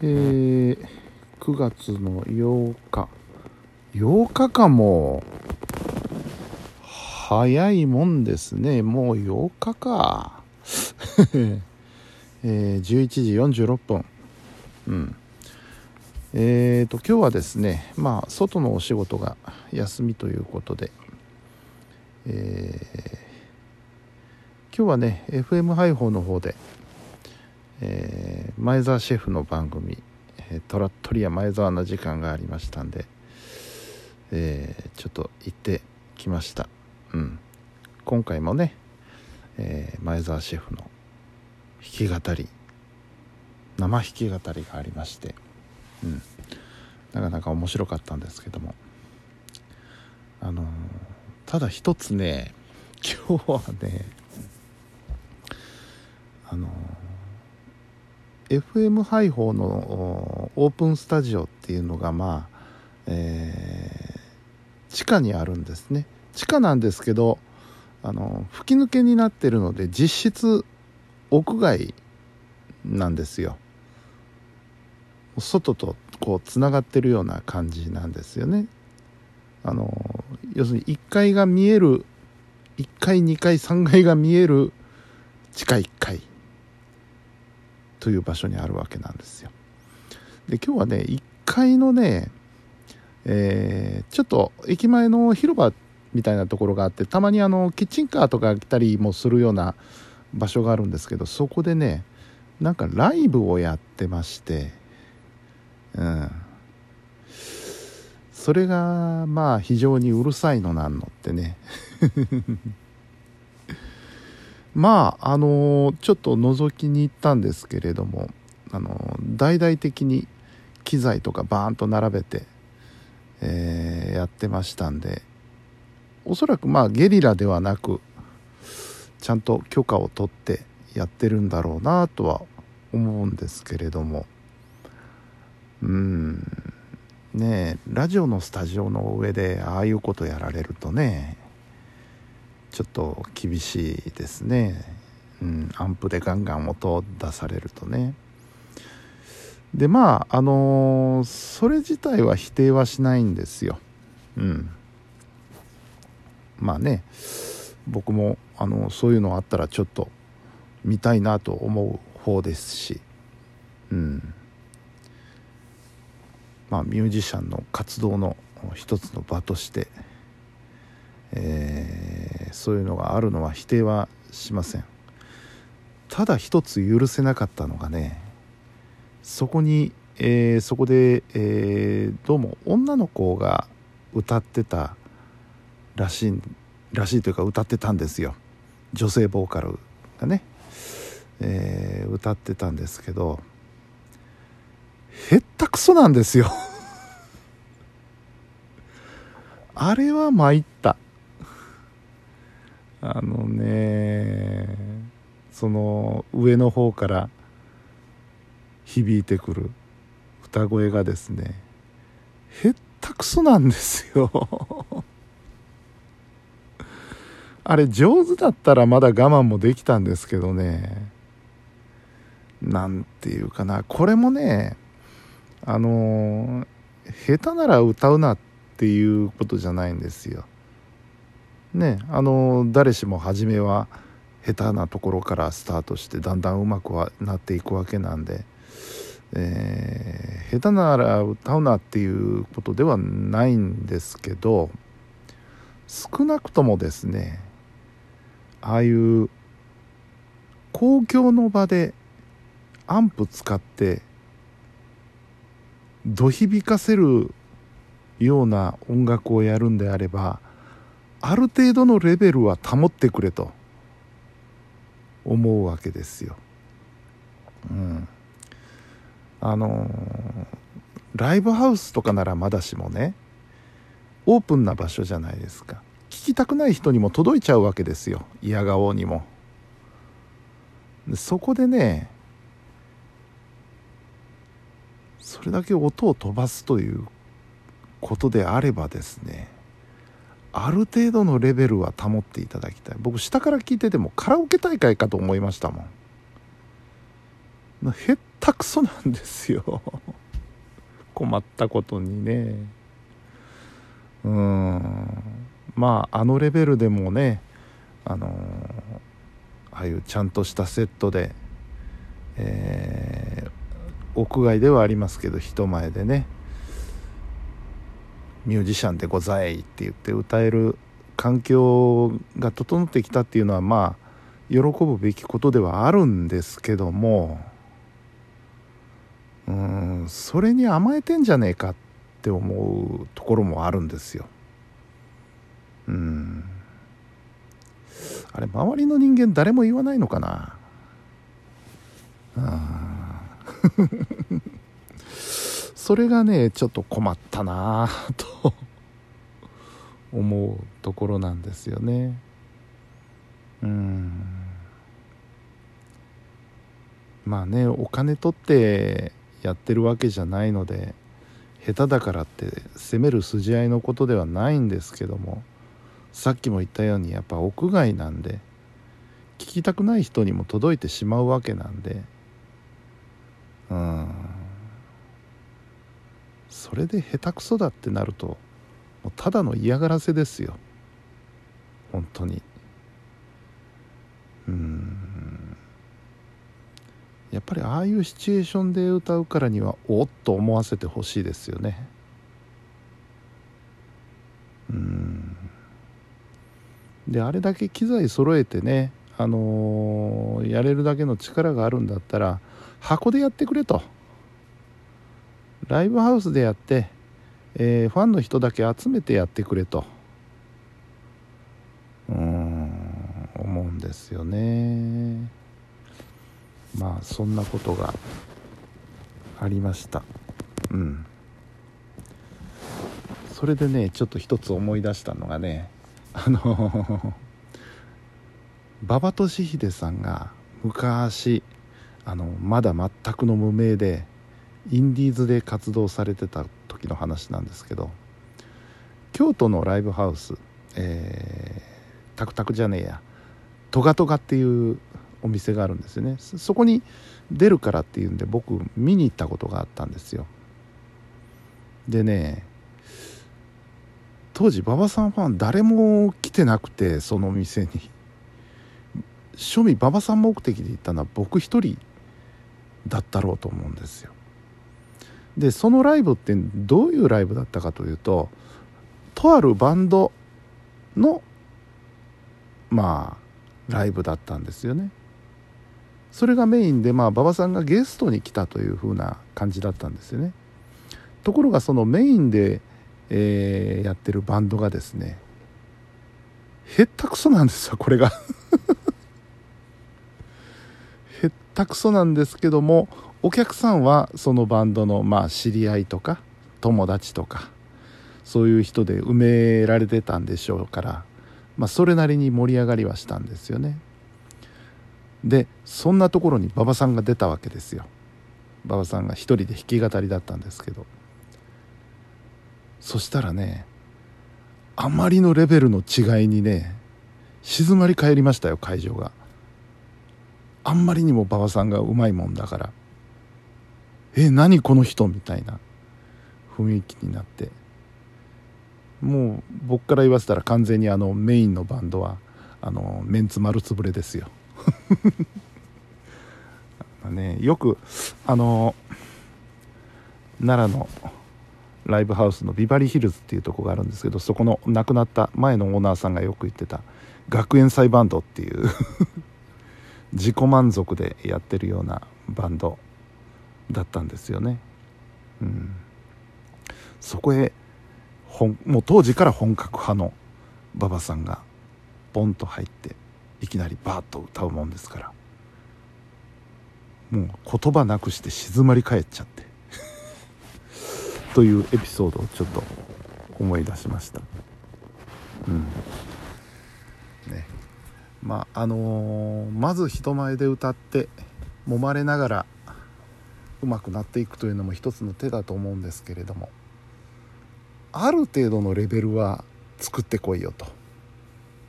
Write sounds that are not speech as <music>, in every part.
えー、9月の8日。8日かも。早いもんですね。もう8日か。<laughs> えー、11時46分。うん。えーと今日はですねまあ外のお仕事が休みということで。えー、今日はね FM 配報の方でえー、前澤シェフの番組「トラットリア前澤」の時間がありましたんで、えー、ちょっと行ってきました、うん、今回もね、えー、前澤シェフの弾き語り生弾き語りがありまして、うん、なかなか面白かったんですけども。あのただ一つね今日はねあの FM 配報のオープンスタジオっていうのがまあ、えー、地下にあるんですね。地下なんですけどあの吹き抜けになってるので実質屋外なんですよ。外とこうつながってるような感じなんですよね。あの要するに1階が見える1階2階3階が見える地下1階。という場所にあるわけなんですよ。で今日はね1階のね、えー、ちょっと駅前の広場みたいなところがあってたまにあのキッチンカーとか来たりもするような場所があるんですけどそこでねなんかライブをやってましてうんそれがまあ非常にうるさいのなんのってねまああのちょっと覗きに行ったんですけれどもあの大々的に機材とかバーンと並べて、えー、やってましたんでおそらくまあゲリラではなくちゃんと許可を取ってやってるんだろうなとは思うんですけれども。うん。ねえラジオのスタジオの上でああいうことやられるとねちょっと厳しいですね、うん、アンプでガンガン音出されるとね。でまああのー、それ自体は否定はしないんですよ。うん。まあね僕もあのそういうのあったらちょっと見たいなと思う方ですし。うん。まあミュージシャンの活動の一つの場としてえー、そういうのがあるのは否定はしません。ただ一つ許せなかったのがねそこに、えー、そこで、えー、どうも女の子が歌ってたらしいらしいというか歌ってたんですよ。女性ボーカルがね、えー、歌ってたんですけどへったくそなんですよ。<laughs> あれは参った。あのねその上の方から響いてくる歌声がですねへったくそなんですよ。<laughs> あれ上手だったらまだ我慢もできたんですけどね。なんていうかな。これもねあの下手なら歌うなっていうことじゃないんですよ。ねあの誰しも初めは下手なところからスタートしてだんだんうまくはなっていくわけなんで、えー、下手なら歌うなっていうことではないんですけど少なくともですねああいう公共の場でアンプ使ってど響かせるような音楽をやるんであればある程度のレベルは保ってくれと思うわけですよ。うん、あのライブハウスとかならまだしもねオープンな場所じゃないですか。聞きたくない人にも届いちゃうわけですよ。嫌顔にも。そこでねそれだけ音を飛ばすということであればですねある程度のレベルは保っていただきたい。僕下から聞いててもカラオケ大会かと思いましたもん。へったくそなんですよ。<laughs> 困ったことにね。うん。まああのレベルでもねあのああいうちゃんとしたセットで、えー、屋外ではありますけど人前でね。ミュージシャンでございって言って歌える環境が整ってきたっていうのはまあ喜ぶべきことではあるんですけどもうんそれに甘えてんじゃねえかって思うところもあるんですよ。うん。あれ周りの人間誰も言わないのかな？あそれがねちょっと困ったなぁ <laughs> と思うところなんですよね。うん。まあねお金取ってやってるわけじゃないので下手だからって責める筋合いのことではないんですけどもさっきも言ったようにやっぱ屋外なんで聞きたくない人にも届いてしまうわけなんでうん。それで下手くそだってなるともうただの嫌がらせですよ。本当に。うん。やっぱりああいうシチュエーションで歌うからにはおっと思わせてほしいですよね。うん。であれだけ機材揃えてねあのー、やれるだけの力があるんだったら箱でやってくれと。ライブハウスでやって、えー、ファンの人だけ集めてやってくれと。うん思うんですよね。まあそんなことがありました。うん。それでねちょっと一つ思い出したのがねあの馬場俊秀さんが昔あのまだ全くの無名でインディーズで活動されてた時の話なんですけど京都のライブハウス、えー、タクタクじゃねえやトガトガっていうお店があるんですよね。そこに出るからっていうんで僕見に行ったことがあったんですよ。でね当時馬場さんファン誰も来てなくてその店に。庶民馬場さん目的で行ったのは僕一人だったろうと思うんですよ。でそのライブってどういうライブだったかというととあるバンドのまあライブだったんですよね。それがメインでまあ馬場さんがゲストに来たという風な感じだったんですよね。ところがそのメインで、えー、やってるバンドがですねへったくそなんですよこれが。<laughs> へったくそなんですけどもお客さんはそのバンドのまあ知り合いとか友達とかそういう人で埋められてたんでしょうから、まあ、それなりに盛り上がりはしたんですよね。でそんなところに馬場さんが出たわけですよ。馬場さんが一人で弾き語りだったんですけど。そしたらねあまりのレベルの違いにね静まり返りましたよ会場が。あんまりにも馬場さんがうまいもんだから。え何この人みたいな雰囲気になって。もう僕から言わせたら完全にあのメインのバンドはあのメンツ丸つぶれですよ。<laughs> ね、よくあの奈良のライブハウスのビバリーヒルズっていうとこがあるんですけどそこの亡くなった前のオーナーさんがよく言ってた学園祭バンドっていう <laughs> 自己満足でやってるようなバンド。だったんですよね。うん、そこへもう当時から本格派の馬場さんがポンと入っていきなりバーッと歌うもんですから。もう言葉なくして静まり返っちゃって。<laughs> というエピソードをちょっと思い出しました。うん。ね。まああのー、まず人前で歌って揉まれながら上手くなっていくというのも一つの手だと思うんですけれどもある程度のレベルは作ってこいよと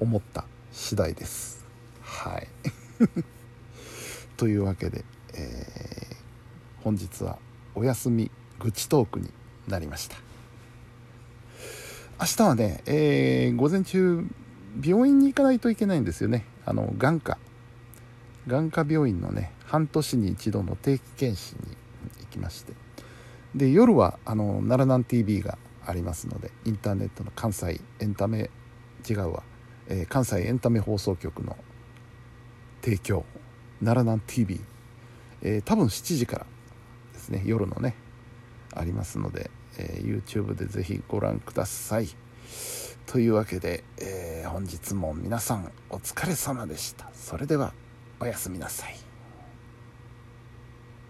思った次第です。はい。<laughs> というわけで、え本日はお休み愚痴トークになりました。明日はね、えー、午前中病院に行かないといけないんですよね。あの眼科。眼科病院のね半年に一度の定期検診に行きまして。で夜はあの奈良南 TV がありますのでインターネットの関西エンタメ違うわ、えー、関西エンタメ放送局の提供奈良南 TV、えー、多分7時からですね夜のねありますので、えー、YouTube でぜひご覧ください。というわけで、えー、本日も皆さんお疲れ様でした。それでは。おやすみなさい。